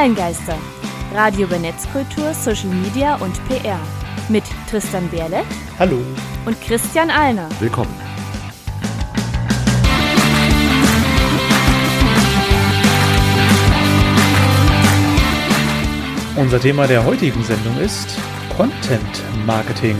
Online-Geister. Radio über Netzkultur, Social Media und PR. Mit Tristan Berle. Hallo. Und Christian Alner. Willkommen. Unser Thema der heutigen Sendung ist Content Marketing.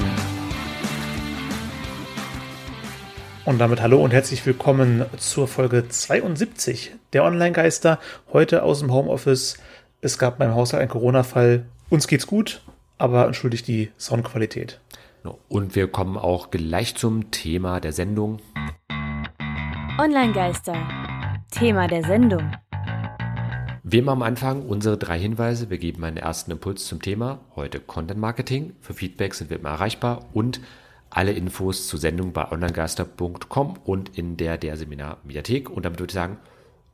Und damit hallo und herzlich willkommen zur Folge 72 der Online-Geister. Heute aus dem Homeoffice. Es gab beim Haushalt einen Corona-Fall. Uns geht's gut, aber entschuldigt die Soundqualität. Und wir kommen auch gleich zum Thema der Sendung. Online-Geister. Thema der Sendung. Wie immer am Anfang unsere drei Hinweise. Wir geben einen ersten Impuls zum Thema. Heute Content Marketing. Für Feedback sind wir immer erreichbar und alle Infos zur Sendung bei onlinegeister.com und in der der Seminar Mediathek. Und damit würde ich sagen,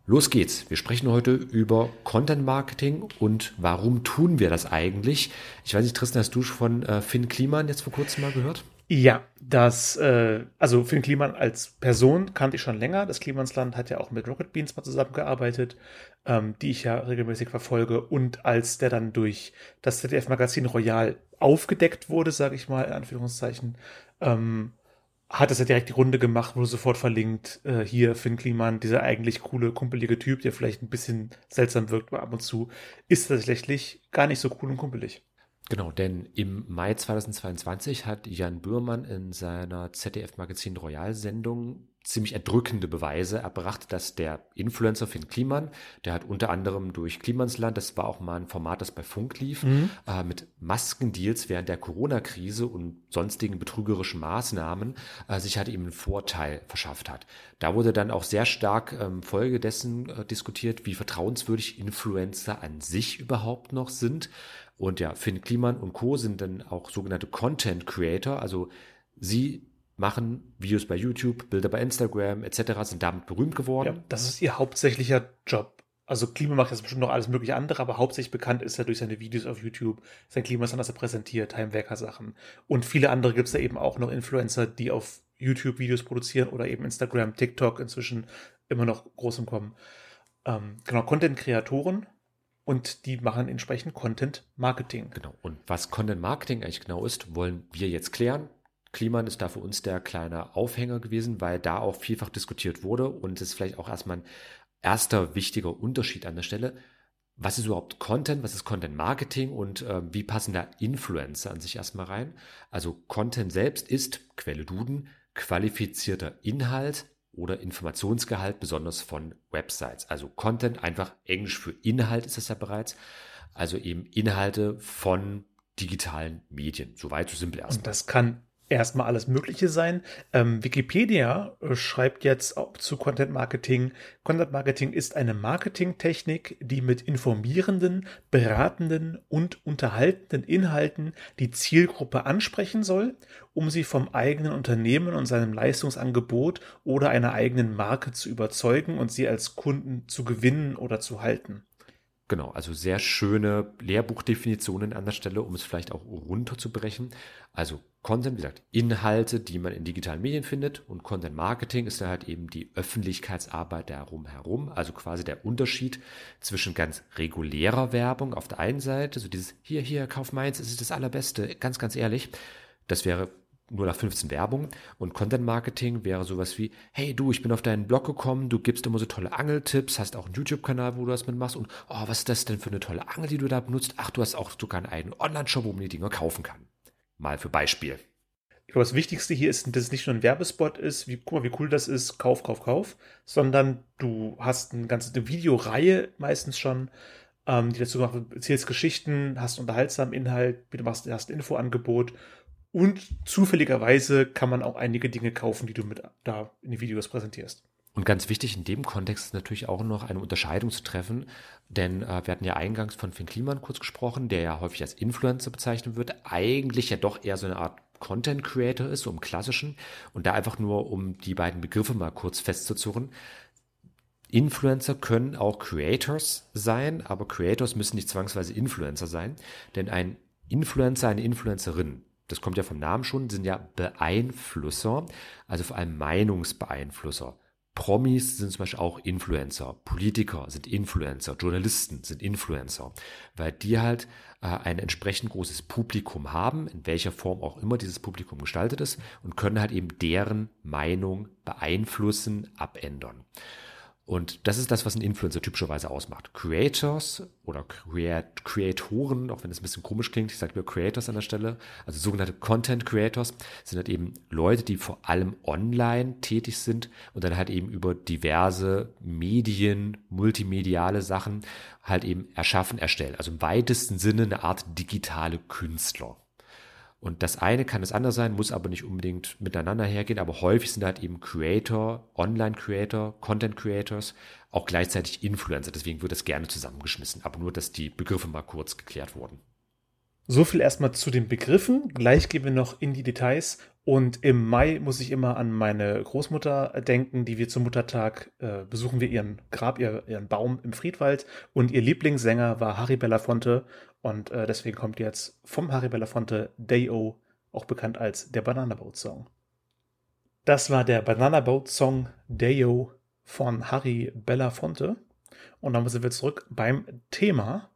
los geht's. Wir sprechen heute über Content Marketing und warum tun wir das eigentlich? Ich weiß nicht, Tristan, hast du von äh, Finn Kliman jetzt vor kurzem mal gehört? Ja, das, äh, also Finn Kliman als Person kannte ich schon länger. Das Klimansland hat ja auch mit Rocket Beans mal zusammengearbeitet, ähm, die ich ja regelmäßig verfolge. Und als der dann durch das ZDF-Magazin Royal aufgedeckt wurde, sage ich mal, in Anführungszeichen, ähm, hat es ja direkt die Runde gemacht, wurde sofort verlinkt, äh, hier Finn Kliman, dieser eigentlich coole, kumpelige Typ, der vielleicht ein bisschen seltsam wirkt ab und zu, ist tatsächlich gar nicht so cool und kumpelig. Genau, denn im Mai 2022 hat Jan Bührmann in seiner ZDF-Magazin Royal-Sendung ziemlich erdrückende Beweise erbracht, dass der Influencer Finn Kliman, der hat unter anderem durch Klimansland, das war auch mal ein Format, das bei Funk lief, mhm. äh, mit Maskendeals während der Corona-Krise und sonstigen betrügerischen Maßnahmen äh, sich halt eben einen Vorteil verschafft hat. Da wurde dann auch sehr stark ähm, Folge dessen äh, diskutiert, wie vertrauenswürdig Influencer an sich überhaupt noch sind. Und ja, Finn Kliman und Co. sind dann auch sogenannte Content Creator, also sie machen Videos bei YouTube, Bilder bei Instagram etc., sind damit berühmt geworden. Ja, das ist ihr hauptsächlicher Job. Also Klima macht jetzt bestimmt noch alles mögliche andere, aber hauptsächlich bekannt ist er durch seine Videos auf YouTube, sein Klimastand, das er präsentiert, Heimwerker-Sachen. Und viele andere gibt es da eben auch noch Influencer, die auf YouTube Videos produzieren oder eben Instagram, TikTok inzwischen immer noch groß im Kommen. Ähm, genau, Content-Kreatoren und die machen entsprechend Content-Marketing. Genau. Und was Content-Marketing eigentlich genau ist, wollen wir jetzt klären. Kliman ist da für uns der kleine Aufhänger gewesen, weil da auch vielfach diskutiert wurde und es ist vielleicht auch erstmal ein erster wichtiger Unterschied an der Stelle. Was ist überhaupt Content? Was ist Content Marketing und äh, wie passen da Influencer an sich erstmal rein? Also Content selbst ist Quelle Duden, qualifizierter Inhalt oder Informationsgehalt, besonders von Websites. Also Content, einfach Englisch für Inhalt ist es ja bereits. Also eben Inhalte von digitalen Medien. Soweit so simpel erstmal. Und das kann erstmal alles Mögliche sein. Ähm, Wikipedia äh, schreibt jetzt auch zu Content Marketing. Content Marketing ist eine Marketingtechnik, die mit informierenden, beratenden und unterhaltenden Inhalten die Zielgruppe ansprechen soll, um sie vom eigenen Unternehmen und seinem Leistungsangebot oder einer eigenen Marke zu überzeugen und sie als Kunden zu gewinnen oder zu halten. Genau, also sehr schöne Lehrbuchdefinitionen an der Stelle, um es vielleicht auch runterzubrechen. Also Content, wie gesagt, Inhalte, die man in digitalen Medien findet und Content Marketing ist dann halt eben die Öffentlichkeitsarbeit darum herum, also quasi der Unterschied zwischen ganz regulärer Werbung auf der einen Seite, so dieses hier, hier, kauf meins, es ist das allerbeste, ganz, ganz ehrlich, das wäre nur nach 15 Werbung und Content Marketing wäre sowas wie, hey du, ich bin auf deinen Blog gekommen, du gibst immer so tolle Angeltipps, hast auch einen YouTube-Kanal, wo du das mitmachst und oh, was ist das denn für eine tolle Angel, die du da benutzt? Ach, du hast auch sogar einen eigenen Online-Shop, wo man die Dinger kaufen kann. Mal für Beispiel. Ich glaube, das Wichtigste hier ist, dass es nicht nur ein Werbespot ist, wie, guck mal, wie cool das ist, Kauf, Kauf, Kauf, sondern du hast eine ganze eine Videoreihe meistens schon, ähm, die dazu macht, erzählst Geschichten, hast unterhaltsamen Inhalt, du machst, hast ein Infoangebot und zufälligerweise kann man auch einige Dinge kaufen, die du mit da in den Videos präsentierst. Und ganz wichtig in dem Kontext ist natürlich auch noch eine Unterscheidung zu treffen, denn äh, wir hatten ja eingangs von Finn Kliman kurz gesprochen, der ja häufig als Influencer bezeichnet wird, eigentlich ja doch eher so eine Art Content Creator ist, so im klassischen, und da einfach nur, um die beiden Begriffe mal kurz festzuzurren. Influencer können auch Creators sein, aber Creators müssen nicht zwangsweise Influencer sein, denn ein Influencer, eine Influencerin das kommt ja vom Namen schon, sind ja Beeinflusser, also vor allem Meinungsbeeinflusser. Promis sind zum Beispiel auch Influencer, Politiker sind Influencer, Journalisten sind Influencer, weil die halt äh, ein entsprechend großes Publikum haben, in welcher Form auch immer dieses Publikum gestaltet ist, und können halt eben deren Meinung beeinflussen, abändern. Und das ist das, was ein Influencer typischerweise ausmacht. Creators oder Creat Creatoren, auch wenn es ein bisschen komisch klingt, ich sage nur Creators an der Stelle, also sogenannte Content Creators, sind halt eben Leute, die vor allem online tätig sind und dann halt eben über diverse Medien, multimediale Sachen halt eben erschaffen, erstellen. Also im weitesten Sinne eine Art digitale Künstler. Und das eine kann das andere sein, muss aber nicht unbedingt miteinander hergehen, aber häufig sind halt eben Creator, Online-Creator, Content-Creators, auch gleichzeitig Influencer. Deswegen wird das gerne zusammengeschmissen, aber nur, dass die Begriffe mal kurz geklärt wurden. So viel erstmal zu den Begriffen. Gleich gehen wir noch in die Details. Und im Mai muss ich immer an meine Großmutter denken, die wir zum Muttertag äh, besuchen wir ihren Grab, ihr, ihren Baum im Friedwald. Und ihr Lieblingssänger war Harry Belafonte. Und äh, deswegen kommt jetzt vom Harry Belafonte Day-O, auch bekannt als der Banana Boat Song. Das war der Banana Boat Song Day-O von Harry Belafonte. Und dann sind wir zurück beim Thema.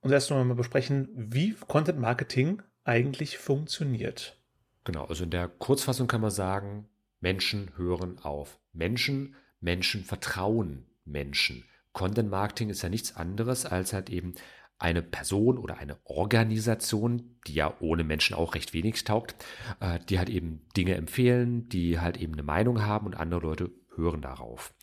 Und erst mal besprechen, wie Content Marketing eigentlich funktioniert. Genau, also in der Kurzfassung kann man sagen, Menschen hören auf. Menschen, Menschen vertrauen Menschen. Content Marketing ist ja nichts anderes als halt eben eine Person oder eine Organisation, die ja ohne Menschen auch recht wenig taugt, äh, die halt eben Dinge empfehlen, die halt eben eine Meinung haben und andere Leute hören darauf.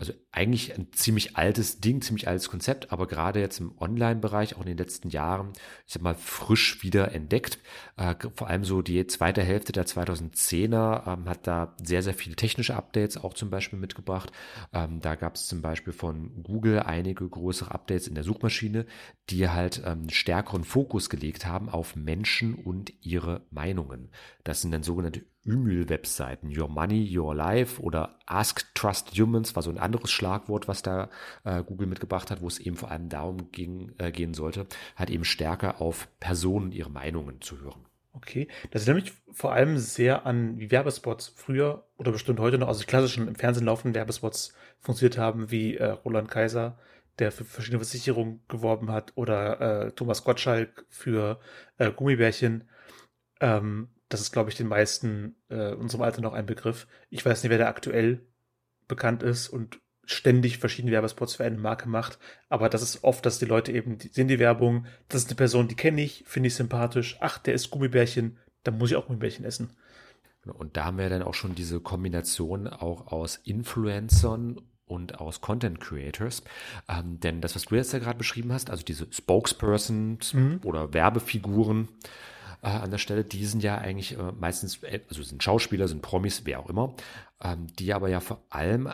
Also eigentlich ein ziemlich altes Ding, ziemlich altes Konzept, aber gerade jetzt im Online-Bereich, auch in den letzten Jahren, ich sag mal, frisch wieder entdeckt. Äh, vor allem so die zweite Hälfte der 2010er ähm, hat da sehr, sehr viele technische Updates auch zum Beispiel mitgebracht. Ähm, da gab es zum Beispiel von Google einige größere Updates in der Suchmaschine, die halt ähm, stärkeren Fokus gelegt haben auf Menschen und ihre Meinungen. Das sind dann sogenannte Ümül-Webseiten. Your Money, Your Life oder Ask Trust Humans war so ein anderes Schlagwort, was da äh, Google mitgebracht hat, wo es eben vor allem darum ging, äh, gehen sollte, halt eben stärker auf Personen ihre Meinungen zu hören. Okay, das erinnert mich vor allem sehr an wie Werbespots früher oder bestimmt heute noch, also klassischen im Fernsehen laufenden Werbespots funktioniert haben, wie äh, Roland Kaiser, der für verschiedene Versicherungen geworben hat, oder äh, Thomas Gottschalk für äh, Gummibärchen. Ähm, das ist, glaube ich, den meisten äh, unserem Alter noch ein Begriff. Ich weiß nicht, wer da aktuell bekannt ist und ständig verschiedene Werbespots für eine Marke macht. Aber das ist oft, dass die Leute eben die, sehen die Werbung, das ist eine Person, die kenne ich, finde ich sympathisch. Ach, der ist Gummibärchen, dann muss ich auch Gummibärchen essen. Und da haben wir dann auch schon diese Kombination auch aus Influencern und aus Content Creators. Ähm, denn das, was du jetzt ja gerade beschrieben hast, also diese Spokespersons mhm. oder Werbefiguren, äh, an der Stelle, die sind ja eigentlich äh, meistens, äh, also sind Schauspieler, sind Promis, wer auch immer, ähm, die aber ja vor allem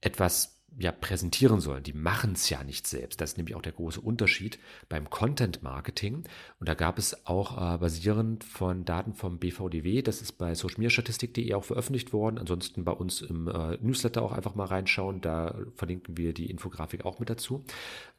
etwas ja präsentieren sollen. Die machen es ja nicht selbst. Das ist nämlich auch der große Unterschied beim Content Marketing. Und da gab es auch äh, basierend von Daten vom BVDW, das ist bei socialmediastatistik.de auch veröffentlicht worden. Ansonsten bei uns im äh, Newsletter auch einfach mal reinschauen. Da verlinken wir die Infografik auch mit dazu.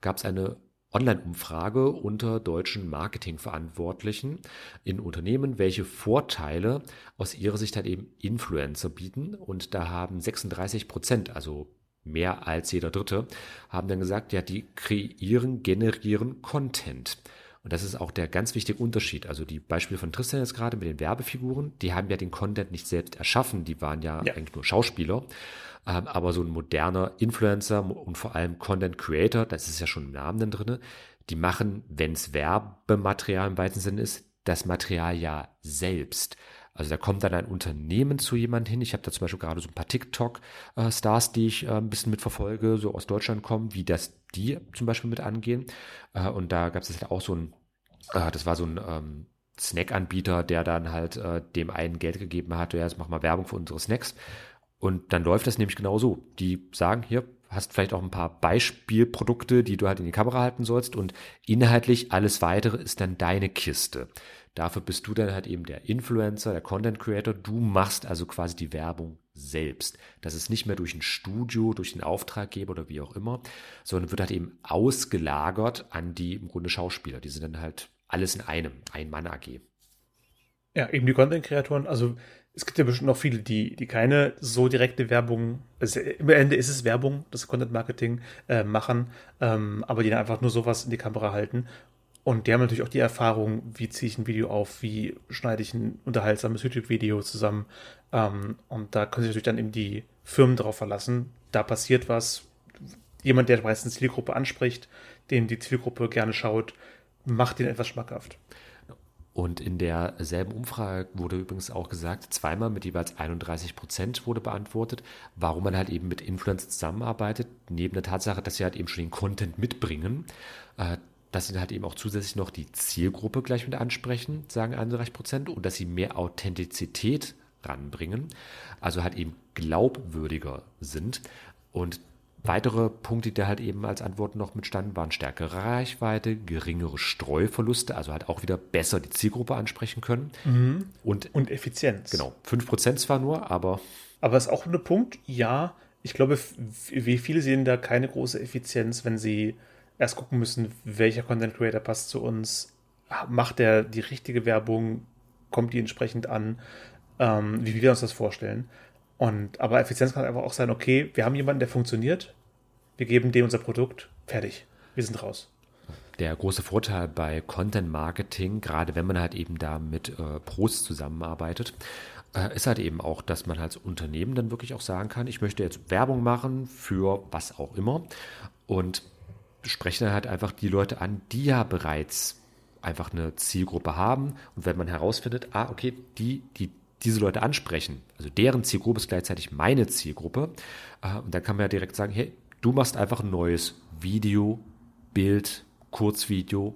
Gab es eine Online-Umfrage unter deutschen Marketingverantwortlichen in Unternehmen, welche Vorteile aus ihrer Sicht halt eben Influencer bieten. Und da haben 36 Prozent, also mehr als jeder Dritte, haben dann gesagt, ja, die kreieren, generieren Content. Und das ist auch der ganz wichtige Unterschied. Also die Beispiele von Tristan jetzt gerade mit den Werbefiguren, die haben ja den Content nicht selbst erschaffen, die waren ja, ja. eigentlich nur Schauspieler. Ähm, aber so ein moderner Influencer und vor allem Content Creator, das ist ja schon im Namen dann drin, die machen, wenn es Werbematerial im weiten Sinne ist, das Material ja selbst. Also da kommt dann ein Unternehmen zu jemand hin. Ich habe da zum Beispiel gerade so ein paar TikTok-Stars, die ich äh, ein bisschen mitverfolge, so aus Deutschland kommen, wie das die zum Beispiel mit angehen. Äh, und da gab es halt auch so ein, äh, das war so ein ähm, Snack-Anbieter, der dann halt dem einen Geld gegeben hat, ja, jetzt mach mal Werbung für unsere Snacks. Und dann läuft das nämlich genau so. Die sagen, hier, hast vielleicht auch ein paar Beispielprodukte, die du halt in die Kamera halten sollst und inhaltlich alles weitere ist dann deine Kiste. Dafür bist du dann halt eben der Influencer, der Content Creator. Du machst also quasi die Werbung selbst. Das ist nicht mehr durch ein Studio, durch den Auftraggeber oder wie auch immer, sondern wird halt eben ausgelagert an die im Grunde Schauspieler. Die sind dann halt alles in einem, ein Mann AG. Ja, eben die Content-Kreatoren, also es gibt ja bestimmt noch viele, die, die keine so direkte Werbung, also im Ende ist es Werbung, das Content Marketing äh, machen, ähm, aber die dann einfach nur sowas in die Kamera halten. Und die haben natürlich auch die Erfahrung, wie ziehe ich ein Video auf, wie schneide ich ein unterhaltsames YouTube-Video zusammen. Ähm, und da können sich natürlich dann eben die Firmen darauf verlassen. Da passiert was. Jemand, der meistens Zielgruppe anspricht, den die Zielgruppe gerne schaut, macht den etwas schmackhaft. Und in derselben Umfrage wurde übrigens auch gesagt, zweimal mit jeweils 31 Prozent wurde beantwortet, warum man halt eben mit Influencern zusammenarbeitet, neben der Tatsache, dass sie halt eben schon den Content mitbringen, äh, dass sie halt eben auch zusätzlich noch die Zielgruppe gleich mit ansprechen, sagen 31 Prozent, und dass sie mehr Authentizität ranbringen, also halt eben glaubwürdiger sind. Und Weitere Punkte, die halt eben als Antwort noch mitstanden, waren stärkere Reichweite, geringere Streuverluste, also halt auch wieder besser die Zielgruppe ansprechen können. Mhm. Und, und Effizienz. Genau, 5% zwar nur, aber. Aber ist auch ein Punkt, ja. Ich glaube, wie viele sehen da keine große Effizienz, wenn sie erst gucken müssen, welcher Content Creator passt zu uns, macht der die richtige Werbung, kommt die entsprechend an, ähm, wie wir uns das vorstellen. Und, aber Effizienz kann einfach auch sein, okay, wir haben jemanden, der funktioniert, wir geben dem unser Produkt, fertig, wir sind raus. Der große Vorteil bei Content Marketing, gerade wenn man halt eben da mit äh, Pros zusammenarbeitet, äh, ist halt eben auch, dass man als Unternehmen dann wirklich auch sagen kann, ich möchte jetzt Werbung machen für was auch immer. Und spreche dann halt einfach die Leute an, die ja bereits einfach eine Zielgruppe haben. Und wenn man herausfindet, ah, okay, die, die diese Leute ansprechen, also deren Zielgruppe ist gleichzeitig meine Zielgruppe, äh, und dann kann man ja direkt sagen, hey, du machst einfach ein neues Video, Bild, Kurzvideo,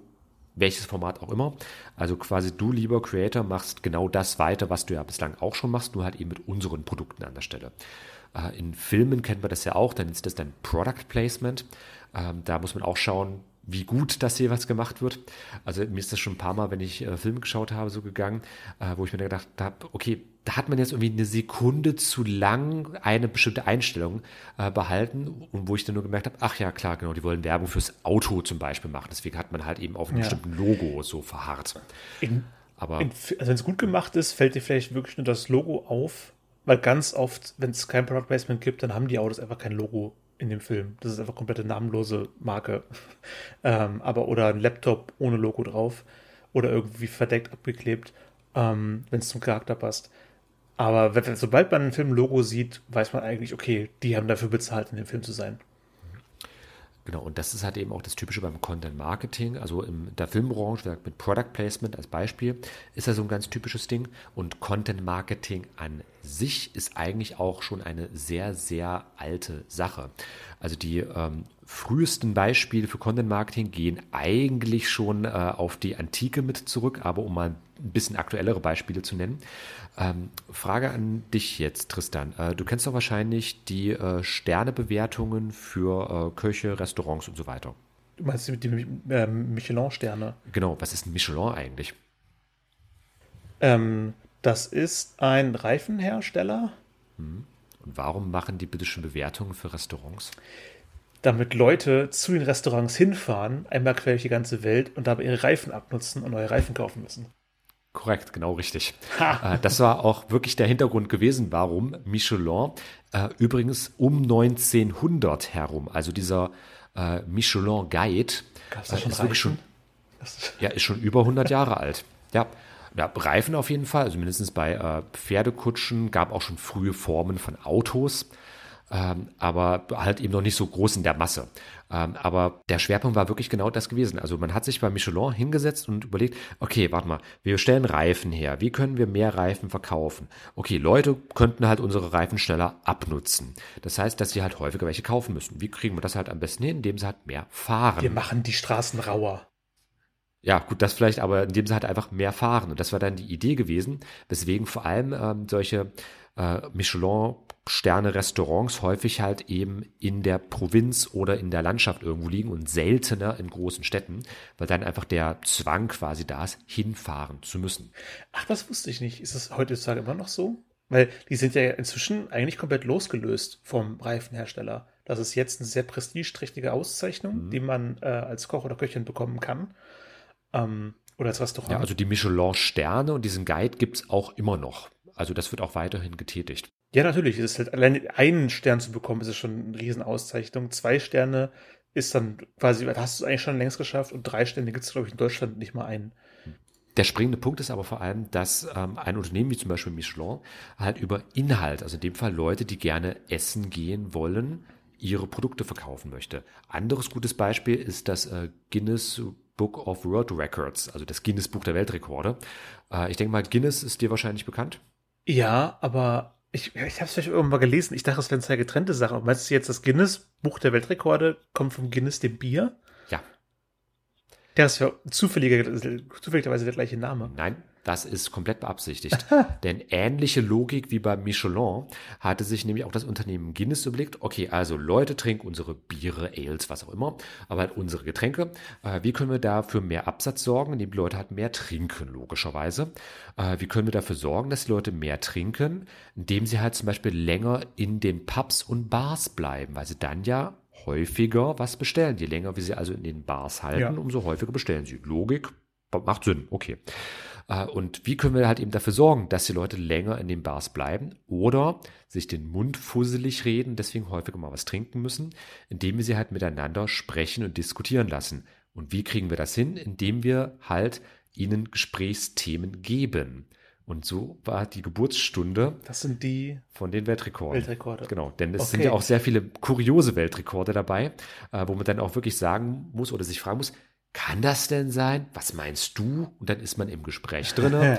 welches Format auch immer. Also quasi du, lieber Creator, machst genau das weiter, was du ja bislang auch schon machst, nur halt eben mit unseren Produkten an der Stelle. Äh, in Filmen kennt man das ja auch, dann ist das dann Product Placement. Ähm, da muss man auch schauen, wie gut das jeweils gemacht wird. Also mir ist das schon ein paar Mal, wenn ich äh, Filme geschaut habe, so gegangen, äh, wo ich mir gedacht habe, okay, da hat man jetzt irgendwie eine Sekunde zu lang eine bestimmte Einstellung äh, behalten und wo ich dann nur gemerkt habe, ach ja, klar, genau, die wollen Werbung fürs Auto zum Beispiel machen. Deswegen hat man halt eben auf einem ja. bestimmten Logo so verharrt. In, Aber in, also wenn es gut gemacht ist, fällt dir vielleicht wirklich nur das Logo auf, weil ganz oft, wenn es kein Product Placement gibt, dann haben die Autos einfach kein Logo in dem Film. Das ist einfach komplette namenlose Marke. ähm, aber oder ein Laptop ohne Logo drauf oder irgendwie verdeckt abgeklebt, ähm, wenn es zum Charakter passt. Aber wenn, sobald man ein Film Logo sieht, weiß man eigentlich, okay, die haben dafür bezahlt, in dem Film zu sein. Genau, und das ist halt eben auch das Typische beim Content Marketing. Also in der Filmbranche, mit Product Placement als Beispiel, ist ja so ein ganz typisches Ding. Und Content Marketing an sich ist eigentlich auch schon eine sehr, sehr alte Sache. Also die ähm, frühesten Beispiele für Content Marketing gehen eigentlich schon äh, auf die Antike mit zurück, aber um mal ein bisschen aktuellere Beispiele zu nennen. Ähm, Frage an dich jetzt, Tristan. Äh, du kennst doch wahrscheinlich die äh, Sternebewertungen für äh, Köche, Restaurants und so weiter. Du meinst die, die äh, Michelin-Sterne? Genau, was ist ein Michelin eigentlich? Ähm, das ist ein Reifenhersteller. Hm. Und warum machen die bitte schon Bewertungen für Restaurants? Damit Leute zu den Restaurants hinfahren, einmal quer durch die ganze Welt und dabei ihre Reifen abnutzen und neue Reifen kaufen müssen. Korrekt, genau richtig. Äh, das war auch wirklich der Hintergrund gewesen, warum Michelin äh, übrigens um 1900 herum, also dieser äh, Michelin Guide, äh, ist wirklich schon, ja, ist schon über 100 Jahre alt. Ja, ja, Reifen auf jeden Fall, also mindestens bei äh, Pferdekutschen, gab auch schon frühe Formen von Autos, ähm, aber halt eben noch nicht so groß in der Masse. Ähm, aber der Schwerpunkt war wirklich genau das gewesen. Also man hat sich bei Michelin hingesetzt und überlegt, okay, warte mal, wir stellen Reifen her, wie können wir mehr Reifen verkaufen? Okay, Leute könnten halt unsere Reifen schneller abnutzen. Das heißt, dass sie halt häufiger welche kaufen müssen. Wie kriegen wir das halt am besten hin, indem sie halt mehr fahren? Wir machen die Straßen rauer. Ja, gut, das vielleicht, aber in dem Sinne halt einfach mehr fahren. Und das war dann die Idee gewesen, weswegen vor allem ähm, solche äh, Michelin-Sterne-Restaurants häufig halt eben in der Provinz oder in der Landschaft irgendwo liegen und seltener in großen Städten, weil dann einfach der Zwang quasi da ist, hinfahren zu müssen. Ach, das wusste ich nicht. Ist das heutzutage immer noch so? Weil die sind ja inzwischen eigentlich komplett losgelöst vom Reifenhersteller. Das ist jetzt eine sehr prestigeträchtige Auszeichnung, mhm. die man äh, als Koch oder Köchin bekommen kann. Ähm, oder als Restaurant. Ja, also die Michelin-Sterne und diesen Guide gibt es auch immer noch. Also das wird auch weiterhin getätigt. Ja, natürlich. Es ist halt allein einen Stern zu bekommen, ist es schon eine Riesenauszeichnung. Zwei Sterne ist dann quasi, da hast du es eigentlich schon längst geschafft und drei Sterne gibt es, glaube ich, in Deutschland nicht mal einen. Der springende Punkt ist aber vor allem, dass ähm, ein Unternehmen wie zum Beispiel Michelin halt über Inhalt, also in dem Fall Leute, die gerne essen gehen wollen, ihre Produkte verkaufen möchte. Anderes gutes Beispiel ist das äh, Guinness Book of World Records, also das Guinness Buch der Weltrekorde. Äh, ich denke mal, Guinness ist dir wahrscheinlich bekannt. Ja, aber ich, ich habe es vielleicht irgendwann mal gelesen. Ich dachte, es wären zwei getrennte Sachen. Meinst du jetzt, das Guinness Buch der Weltrekorde kommt vom Guinness dem Bier? Ja. Der ist ja zufälligerweise der gleiche Name. Nein, das ist komplett beabsichtigt. Denn ähnliche Logik wie bei Michelin hatte sich nämlich auch das Unternehmen Guinness überlegt. Okay, also Leute trinken unsere Biere, Ales, was auch immer, aber halt unsere Getränke. Äh, wie können wir da für mehr Absatz sorgen, indem die Leute halt mehr trinken, logischerweise? Äh, wie können wir dafür sorgen, dass die Leute mehr trinken, indem sie halt zum Beispiel länger in den Pubs und Bars bleiben, weil sie dann ja häufiger was bestellen. Je länger wir sie also in den Bars halten, ja. umso häufiger bestellen sie. Logik macht Sinn, okay. Äh, und wie können wir halt eben dafür sorgen, dass die Leute länger in den Bars bleiben oder sich den Mund fusselig reden, deswegen häufiger mal was trinken müssen, indem wir sie halt miteinander sprechen und diskutieren lassen. Und wie kriegen wir das hin? Indem wir halt ihnen Gesprächsthemen geben. Und so war die Geburtsstunde. Das sind die von den Weltrekorden. Weltrekorde. Genau, denn es okay. sind ja auch sehr viele kuriose Weltrekorde dabei, äh, wo man dann auch wirklich sagen muss oder sich fragen muss, kann das denn sein? Was meinst du? Und dann ist man im Gespräch drin,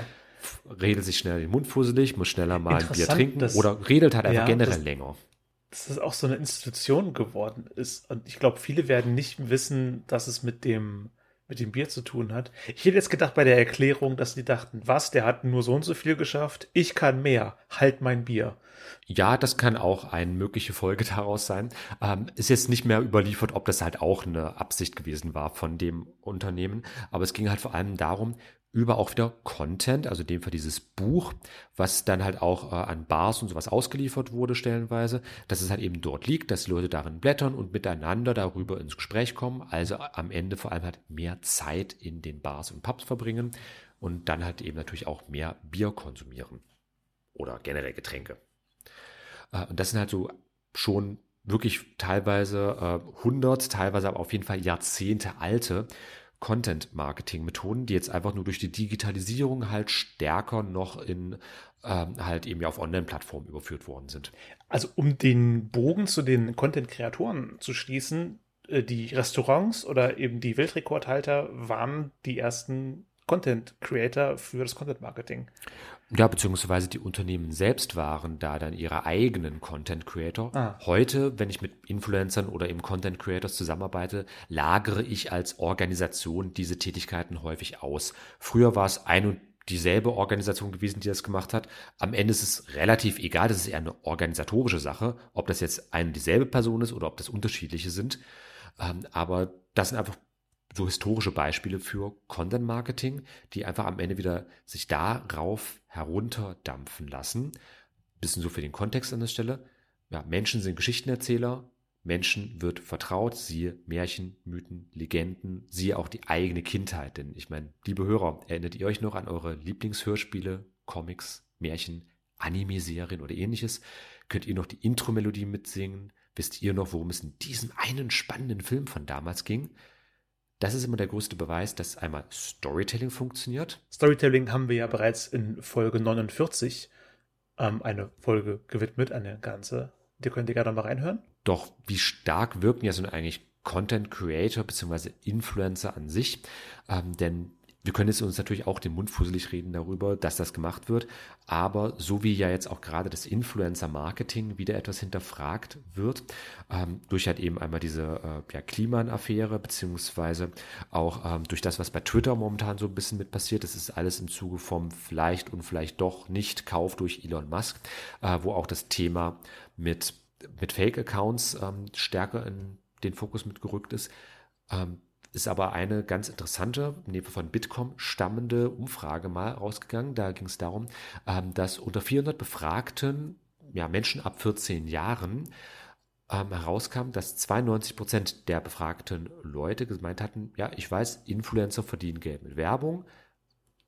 redet sich schnell den Mund fusselig, muss schneller mal ein Bier trinken das, oder redet halt einfach ja, generell das, länger. Dass das auch so eine Institution geworden ist. Und ich glaube, viele werden nicht wissen, dass es mit dem mit dem Bier zu tun hat. Ich hätte jetzt gedacht bei der Erklärung, dass die dachten, was, der hat nur so und so viel geschafft, ich kann mehr, halt mein Bier. Ja, das kann auch eine mögliche Folge daraus sein. Ähm, ist jetzt nicht mehr überliefert, ob das halt auch eine Absicht gewesen war von dem Unternehmen, aber es ging halt vor allem darum, über auch wieder Content, also in dem Fall dieses Buch, was dann halt auch äh, an Bars und sowas ausgeliefert wurde stellenweise, dass es halt eben dort liegt, dass die Leute darin blättern und miteinander darüber ins Gespräch kommen, also am Ende vor allem halt mehr Zeit in den Bars und Pubs verbringen und dann halt eben natürlich auch mehr Bier konsumieren oder generell Getränke. Äh, und das sind halt so schon wirklich teilweise äh, 100, teilweise aber auf jeden Fall Jahrzehnte alte Content-Marketing-Methoden, die jetzt einfach nur durch die Digitalisierung halt stärker noch in ähm, halt eben ja auf Online-Plattformen überführt worden sind. Also um den Bogen zu den Content-Kreatoren zu schließen, äh, die Restaurants oder eben die Weltrekordhalter waren die ersten Content-Creator für das Content-Marketing. Ja, beziehungsweise die Unternehmen selbst waren da dann ihre eigenen Content Creator. Ah. Heute, wenn ich mit Influencern oder eben Content Creators zusammenarbeite, lagere ich als Organisation diese Tätigkeiten häufig aus. Früher war es ein und dieselbe Organisation gewesen, die das gemacht hat. Am Ende ist es relativ egal, das ist eher eine organisatorische Sache, ob das jetzt eine dieselbe Person ist oder ob das unterschiedliche sind. Ähm, aber das sind einfach so historische Beispiele für Content Marketing, die einfach am Ende wieder sich darauf herunterdampfen lassen. Bisschen so für den Kontext an der Stelle. Ja, Menschen sind Geschichtenerzähler. Menschen wird vertraut, siehe Märchen, Mythen, Legenden, siehe auch die eigene Kindheit. Denn ich meine, liebe Hörer, erinnert ihr euch noch an eure Lieblingshörspiele, Comics, Märchen, Anime-Serien oder ähnliches? Könnt ihr noch die Intro-Melodie mitsingen? Wisst ihr noch, worum es in diesem einen spannenden Film von damals ging? Das ist immer der größte Beweis, dass einmal Storytelling funktioniert. Storytelling haben wir ja bereits in Folge 49 ähm, eine Folge gewidmet, eine ganze. Die könnt ihr gerne mal reinhören. Doch wie stark wirken ja so eigentlich Content Creator bzw. Influencer an sich? Ähm, denn wir können jetzt uns natürlich auch den Mund fusselig reden darüber, dass das gemacht wird. Aber so wie ja jetzt auch gerade das Influencer-Marketing wieder etwas hinterfragt wird, ähm, durch halt eben einmal diese äh, ja, Kliman-Affäre, beziehungsweise auch ähm, durch das, was bei Twitter momentan so ein bisschen mit passiert, das ist alles im Zuge vom vielleicht und vielleicht doch nicht Kauf durch Elon Musk, äh, wo auch das Thema mit, mit Fake-Accounts ähm, stärker in den Fokus mitgerückt ist. Ähm, ist aber eine ganz interessante, von Bitkom stammende Umfrage mal rausgegangen. Da ging es darum, ähm, dass unter 400 befragten ja, Menschen ab 14 Jahren ähm, herauskam, dass 92 Prozent der befragten Leute gemeint hatten, ja, ich weiß, Influencer verdienen Geld mit Werbung.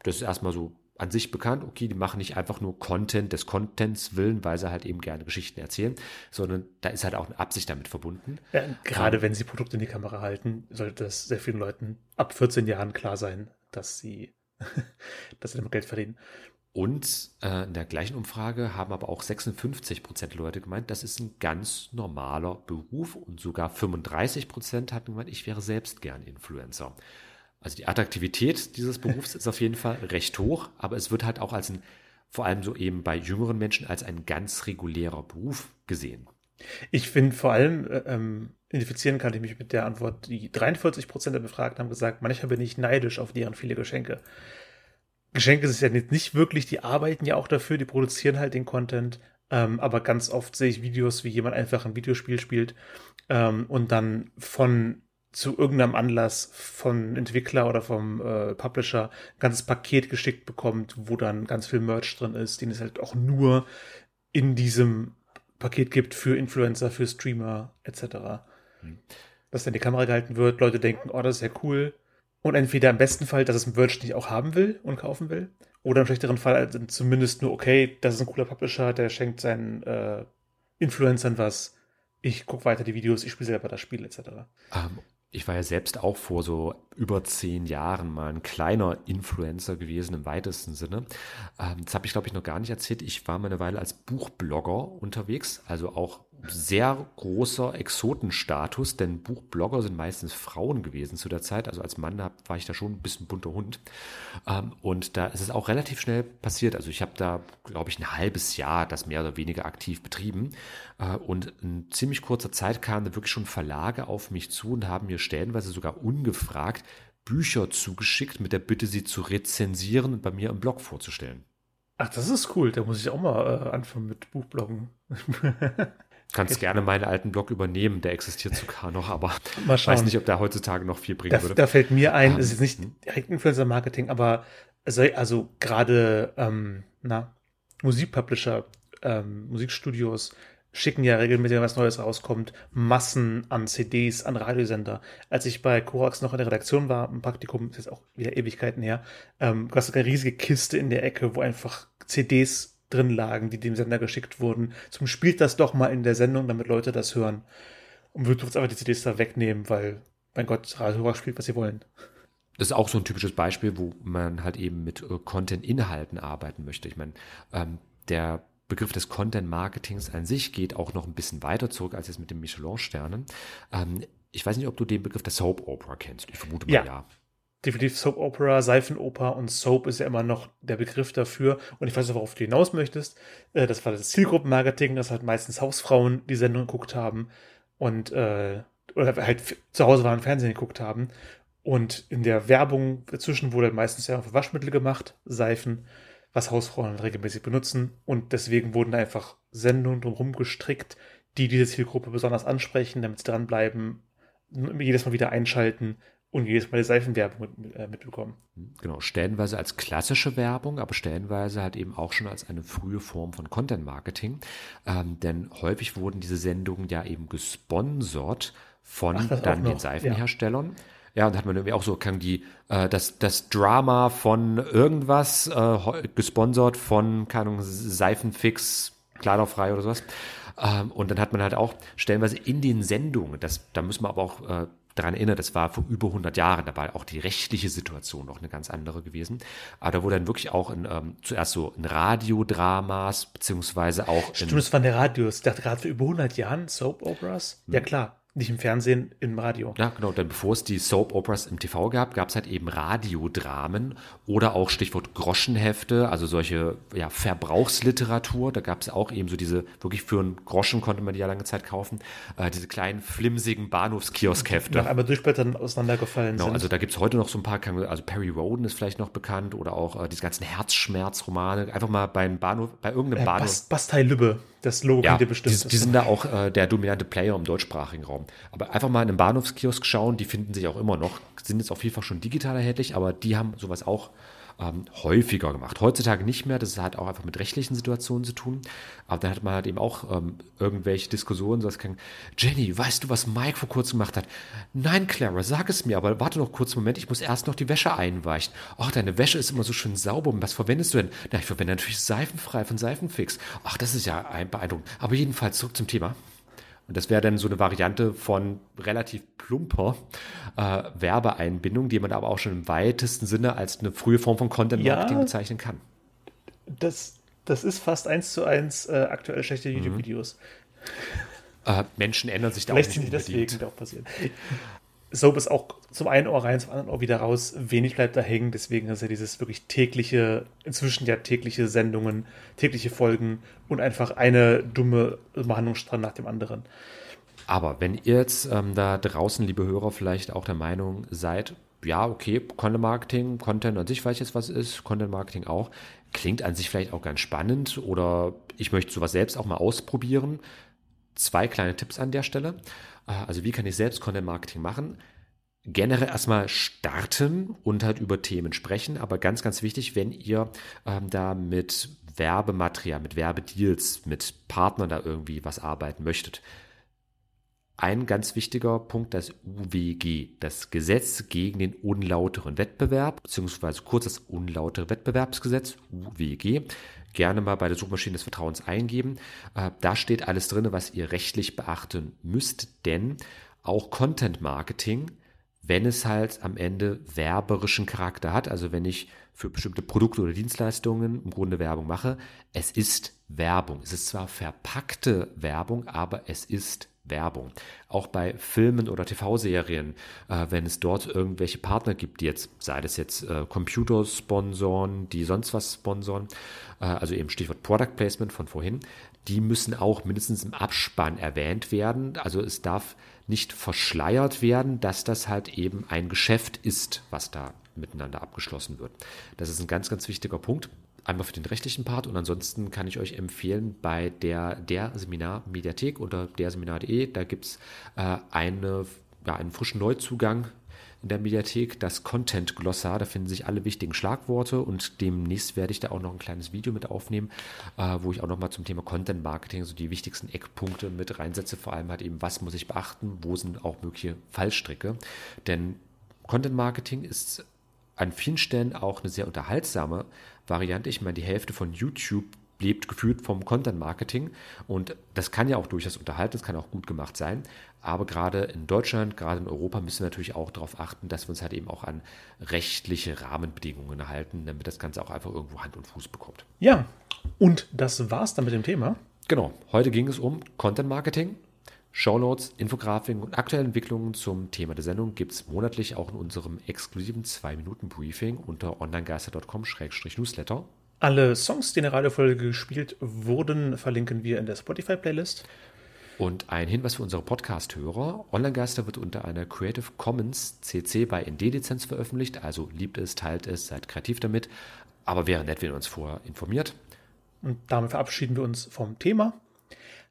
Das ist erstmal so an sich bekannt, okay, die machen nicht einfach nur Content des Contents willen, weil sie halt eben gerne Geschichten erzählen, sondern da ist halt auch eine Absicht damit verbunden. Ja, gerade um, wenn sie Produkte in die Kamera halten, sollte das sehr vielen Leuten ab 14 Jahren klar sein, dass sie, dass sie damit Geld verdienen. Und äh, in der gleichen Umfrage haben aber auch 56 Prozent Leute gemeint, das ist ein ganz normaler Beruf und sogar 35 Prozent hatten gemeint, ich wäre selbst gern Influencer. Also die Attraktivität dieses Berufs ist auf jeden Fall recht hoch, aber es wird halt auch als ein, vor allem so eben bei jüngeren Menschen, als ein ganz regulärer Beruf gesehen. Ich finde vor allem, äh, ähm, identifizieren kann ich mich mit der Antwort, die 43 Prozent der Befragten haben gesagt, manchmal bin ich neidisch auf deren viele Geschenke. Geschenke ist ja nicht wirklich, die arbeiten ja auch dafür, die produzieren halt den Content, ähm, aber ganz oft sehe ich Videos, wie jemand einfach ein Videospiel spielt ähm, und dann von zu irgendeinem Anlass von Entwickler oder vom äh, Publisher ein ganzes Paket geschickt bekommt, wo dann ganz viel Merch drin ist, den es halt auch nur in diesem Paket gibt für Influencer, für Streamer etc. Hm. Dass dann die Kamera gehalten wird, Leute denken, oh, das ist ja cool. Und entweder im besten Fall, dass es Merch nicht auch haben will und kaufen will, oder im schlechteren Fall also zumindest nur, okay, das ist ein cooler Publisher, der schenkt seinen äh, Influencern was. Ich gucke weiter die Videos, ich spiele selber das Spiel etc. Um, ähm, ich war ja selbst auch vor so über zehn Jahren mal ein kleiner Influencer gewesen im weitesten Sinne. Ähm, das habe ich, glaube ich, noch gar nicht erzählt. Ich war mal eine Weile als Buchblogger unterwegs, also auch sehr großer Exotenstatus, denn Buchblogger sind meistens Frauen gewesen zu der Zeit. Also als Mann war ich da schon ein bisschen bunter Hund. Ähm, und da ist es auch relativ schnell passiert. Also ich habe da, glaube ich, ein halbes Jahr das mehr oder weniger aktiv betrieben. Äh, und in ziemlich kurzer Zeit kamen da wirklich schon Verlage auf mich zu und haben mir stellenweise sogar ungefragt Bücher zugeschickt mit der Bitte, sie zu rezensieren und bei mir im Blog vorzustellen. Ach, das ist cool. Da muss ich auch mal äh, anfangen mit Buchbloggen. Kannst okay. gerne meinen alten Blog übernehmen, der existiert sogar noch, aber ich weiß nicht, ob der heutzutage noch viel bringen da, würde. Da fällt mir ein, um, es ist nicht hm? direkt Influencer-Marketing, aber also, also gerade ähm, na, Musikpublisher, ähm, Musikstudios schicken ja regelmäßig, wenn was Neues rauskommt, Massen an CDs, an Radiosender. Als ich bei Korax noch in der Redaktion war, ein Praktikum, ist jetzt auch wieder Ewigkeiten her, ähm, gab es eine riesige Kiste in der Ecke, wo einfach CDs drin lagen, die dem Sender geschickt wurden. Zum spielt das doch mal in der Sendung, damit Leute das hören. Und jetzt einfach die CDs da wegnehmen, weil, mein Gott, Radio spielt, was sie wollen. Das ist auch so ein typisches Beispiel, wo man halt eben mit äh, Content-Inhalten arbeiten möchte. Ich meine, ähm, der Begriff des Content-Marketings an sich geht auch noch ein bisschen weiter zurück als jetzt mit den Michelin-Sternen. Ähm, ich weiß nicht, ob du den Begriff der Soap Opera kennst. Ich vermute mal ja. ja definitiv Soap Opera, Seifenoper und Soap ist ja immer noch der Begriff dafür. Und ich weiß nicht, worauf du hinaus möchtest. Äh, das war das Zielgruppenmarketing, dass halt meistens Hausfrauen die Sendung geguckt haben und äh, oder halt zu Hause waren Fernsehen geguckt haben. Und in der Werbung dazwischen wurde meistens ja für Waschmittel gemacht, Seifen, was Hausfrauen regelmäßig benutzen. Und deswegen wurden einfach Sendungen drumherum gestrickt, die diese Zielgruppe besonders ansprechen, damit sie dranbleiben, jedes Mal wieder einschalten und jedes Mal die Seifenwerbung mit, äh, mitbekommen. Genau, stellenweise als klassische Werbung, aber stellenweise halt eben auch schon als eine frühe Form von Content Marketing. Ähm, denn häufig wurden diese Sendungen ja eben gesponsert von Ach, dann den Seifenherstellern. Ja. Ja, und hat man irgendwie auch so, kann die, äh, das, das Drama von irgendwas, äh, gesponsert von, keine Ahnung, Seifenfix, Kleiderfrei oder sowas. Ähm, und dann hat man halt auch stellenweise in den Sendungen, das, da müssen wir aber auch äh, daran erinnert, das war vor über 100 Jahren, da war auch die rechtliche Situation noch eine ganz andere gewesen. Aber da wurde dann wirklich auch in, ähm, zuerst so in Radiodramas, beziehungsweise auch. Stimmt, es waren der Radios. Ich dachte gerade vor über 100 Jahren Soap Operas. Ja, hm. klar. Nicht im Fernsehen, im Radio. Ja, genau. Denn bevor es die Soap Operas im TV gab, gab es halt eben Radiodramen oder auch Stichwort Groschenhefte, also solche ja, Verbrauchsliteratur. Da gab es auch eben so diese, wirklich für einen Groschen konnte man die ja lange Zeit kaufen, äh, diese kleinen flimsigen Bahnhofskioskhefte. Nach einmal durchblättern auseinandergefallen genau, sind. Also da gibt es heute noch so ein paar, also Perry Roden ist vielleicht noch bekannt oder auch äh, diese ganzen Herzschmerzromane. Einfach mal beim Bahnhof, bei irgendeinem äh, Bahnhof. Bast Bastei Lübbe, das Logo ja, bestimmt. Die, die sind da auch äh, der dominante Player im deutschsprachigen Raum. Aber einfach mal in einem Bahnhofskiosk schauen, die finden sich auch immer noch, sind jetzt auch vielfach schon digital erhältlich, aber die haben sowas auch ähm, häufiger gemacht. Heutzutage nicht mehr, das hat auch einfach mit rechtlichen Situationen zu tun. Aber dann hat man halt eben auch ähm, irgendwelche Diskussionen, so kann, Jenny, weißt du, was Mike vor kurzem gemacht hat? Nein, Clara, sag es mir, aber warte noch kurz einen Moment, ich muss erst noch die Wäsche einweichen. Ach, deine Wäsche ist immer so schön sauber. Was verwendest du denn? Na, ich verwende natürlich seifenfrei von Seifenfix. Ach, das ist ja ein beeindruckend. Aber jedenfalls zurück zum Thema. Und das wäre dann so eine Variante von relativ plumper äh, Werbeeinbindung, die man aber auch schon im weitesten Sinne als eine frühe Form von Content Marketing ja, bezeichnen kann. Das, das ist fast eins zu eins äh, aktuelle schlechte mhm. YouTube-Videos. Äh, Menschen ändern sich da Vielleicht auch nicht sind die deswegen auch passieren. Soap ist auch zum einen Ohr rein, zum anderen Ohr wieder raus. Wenig bleibt da hängen. Deswegen ist ja dieses wirklich tägliche, inzwischen ja tägliche Sendungen, tägliche Folgen und einfach eine dumme Behandlungsstrang nach dem anderen. Aber wenn ihr jetzt ähm, da draußen, liebe Hörer, vielleicht auch der Meinung seid, ja, okay, Content Marketing, Content an sich weiß jetzt, was ist, Content Marketing auch, klingt an sich vielleicht auch ganz spannend oder ich möchte sowas selbst auch mal ausprobieren. Zwei kleine Tipps an der Stelle. Ah, also wie kann ich selbst Content Marketing machen? Generell erstmal starten und halt über Themen sprechen, aber ganz, ganz wichtig, wenn ihr ähm, da mit Werbematerial, mit Werbedeals, mit Partnern da irgendwie was arbeiten möchtet. Ein ganz wichtiger Punkt, das UWG, das Gesetz gegen den unlauteren Wettbewerb, beziehungsweise kurz das unlautere Wettbewerbsgesetz, UWG gerne mal bei der Suchmaschine des Vertrauens eingeben. Äh, da steht alles drin, was ihr rechtlich beachten müsst, denn auch Content Marketing, wenn es halt am Ende werberischen Charakter hat, also wenn ich für bestimmte Produkte oder Dienstleistungen im Grunde Werbung mache, es ist Werbung. Es ist zwar verpackte Werbung, aber es ist Werbung. Auch bei Filmen oder TV-Serien, äh, wenn es dort irgendwelche Partner gibt, die jetzt, sei das jetzt äh, Computersponsoren, die sonst was sponsoren, äh, also eben Stichwort Product Placement von vorhin, die müssen auch mindestens im Abspann erwähnt werden. Also es darf nicht verschleiert werden, dass das halt eben ein Geschäft ist, was da miteinander abgeschlossen wird. Das ist ein ganz, ganz wichtiger Punkt. Einmal für den rechtlichen Part und ansonsten kann ich euch empfehlen, bei der, der Seminar-Mediathek unter derseminar.de, da gibt es äh, eine, ja, einen frischen Neuzugang in der Mediathek, das Content Glossar. Da finden sich alle wichtigen Schlagworte und demnächst werde ich da auch noch ein kleines Video mit aufnehmen, äh, wo ich auch nochmal zum Thema Content Marketing so die wichtigsten Eckpunkte mit reinsetze. Vor allem halt eben, was muss ich beachten, wo sind auch mögliche Fallstricke. Denn Content Marketing ist an vielen Stellen auch eine sehr unterhaltsame Variante. Ich meine, die Hälfte von YouTube lebt gefühlt vom Content Marketing und das kann ja auch durchaus unterhalten, das kann auch gut gemacht sein. Aber gerade in Deutschland, gerade in Europa müssen wir natürlich auch darauf achten, dass wir uns halt eben auch an rechtliche Rahmenbedingungen halten, damit das Ganze auch einfach irgendwo Hand und Fuß bekommt. Ja, und das war's dann mit dem Thema. Genau, heute ging es um Content Marketing. Shownotes, Infografiken und aktuelle Entwicklungen zum Thema der Sendung gibt es monatlich auch in unserem exklusiven 2-Minuten-Briefing unter onlinegeister.com-newsletter. Alle Songs, die in der Radiofolge gespielt wurden, verlinken wir in der Spotify-Playlist. Und ein Hinweis für unsere Podcast-Hörer. Online-Geister wird unter einer Creative Commons CC by ND-Lizenz veröffentlicht. Also liebt es, teilt es, seid kreativ damit. Aber wäre nett, wenn ihr uns vorher informiert. Und damit verabschieden wir uns vom Thema